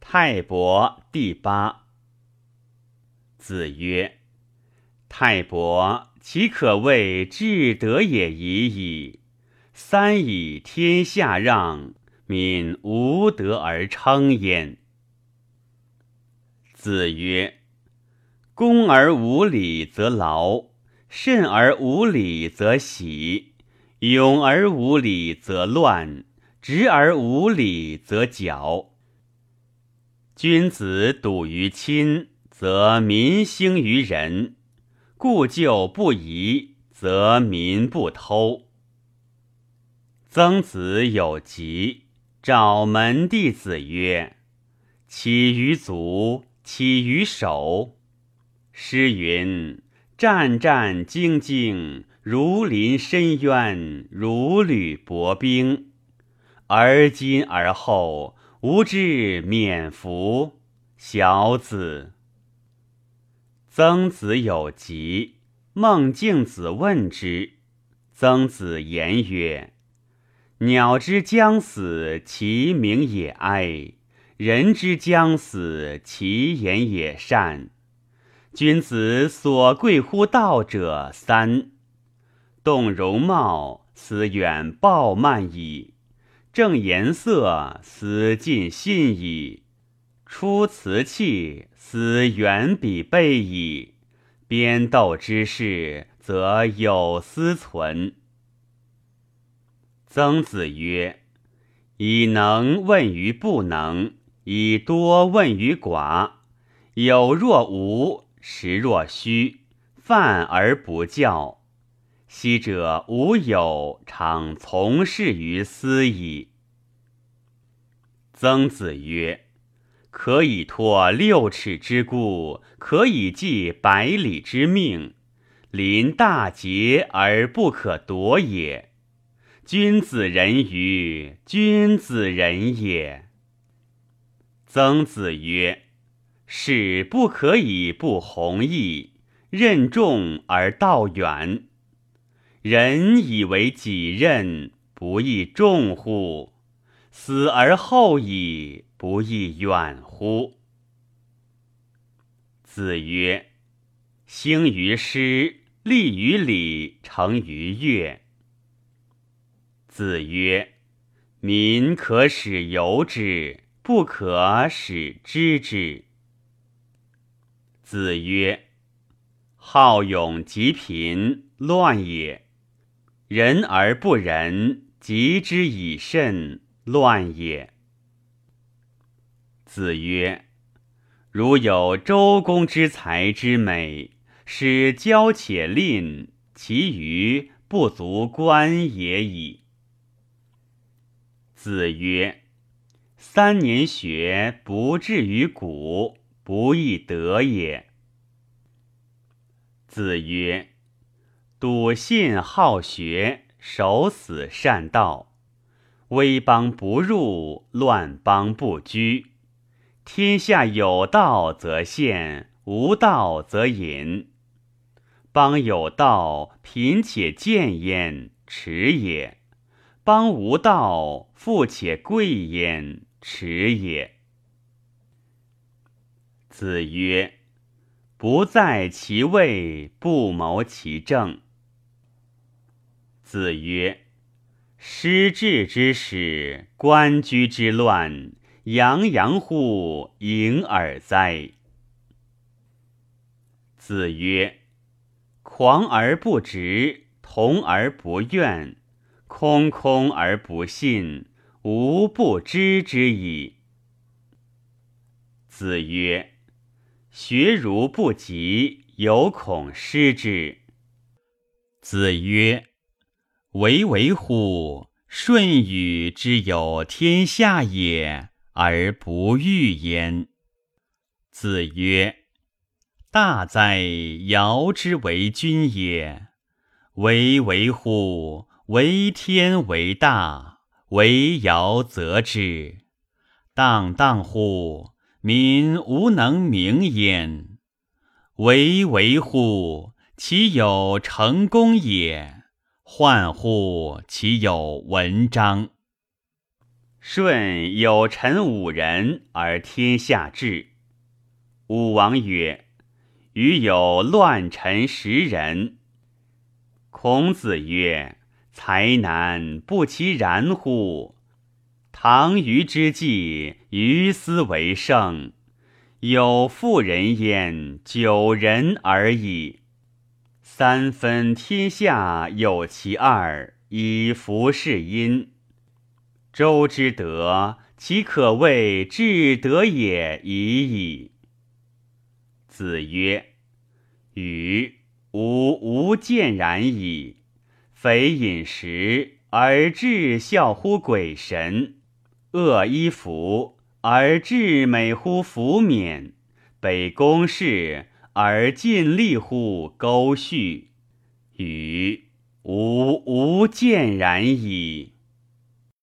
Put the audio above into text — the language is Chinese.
泰伯第八。子曰：“泰伯，其可谓至德也已矣。三以天下让，民无德而称焉。”子曰：“恭而无礼则劳，慎而无礼则喜，勇而无礼则乱，直而无礼则绞。”君子笃于亲，则民兴于仁；故旧不移，则民不偷。曾子有疾，召门弟子曰：“起于足，起于手。”诗云：“战战兢兢，如临深渊，如履薄冰。”而今而后。吾之免服，小子。曾子有疾，孟敬子问之。曾子言曰：“鸟之将死，其鸣也哀；人之将死，其言也善。君子所贵乎道者三：动容貌，斯远暴慢矣。”正颜色，思尽信矣；出辞器，思远比备矣。边斗之事，则有思存。曾子曰：“以能问于不能，以多问于寡。有若无，实若虚，犯而不教。”昔者无有，常从事于斯矣。曾子曰：“可以托六尺之孤，可以寄百里之命。临大节而不可夺也。君子人于君子人也。”曾子曰：“士不可以不弘毅，任重而道远。”人以为己任，不亦重乎？死而后已，不亦远乎？子曰：“兴于诗，立于礼，成于乐。”子曰：“民可使由之，不可使知之。”子曰：“好勇及贫，乱也。”仁而不仁，及之以慎，乱也。子曰：“如有周公之才之美，使骄且吝，其余不足观也已。”子曰：“三年学不至于古，不亦得也。”子曰。笃信好学，守死善道。威邦不入，乱邦不居。天下有道则现，无道则隐。邦有道，贫且贱焉，耻也；邦无道，富且贵焉，耻也。子曰：“不在其位，不谋其政。”子曰：“失志之始，官居之乱，洋洋乎盈耳哉！”子曰：“狂而不直，同而不怨，空空而不信，无不知之矣。”子曰：“学如不及，犹恐失之。”子曰。唯唯乎！舜禹之有天下也，而不欲焉。子曰：“大哉，尧之为君也！唯唯乎！为天为大，为尧则之。荡荡乎！民无能名焉。唯唯乎！其有成功也！”患乎其有文章。舜有臣五人而天下治。武王曰：“余有乱臣十人。”孔子曰：“才难，不其然乎？唐虞之际，于斯为盛。有妇人焉，九人而已。三分天下，有其二，以服是因。周之德，其可谓至德也已矣。”子曰：“予。”吾无见然矣。非饮食而至孝乎鬼神，恶衣服而至美乎服冕，北宫室而尽力乎沟序。与吾无见然矣。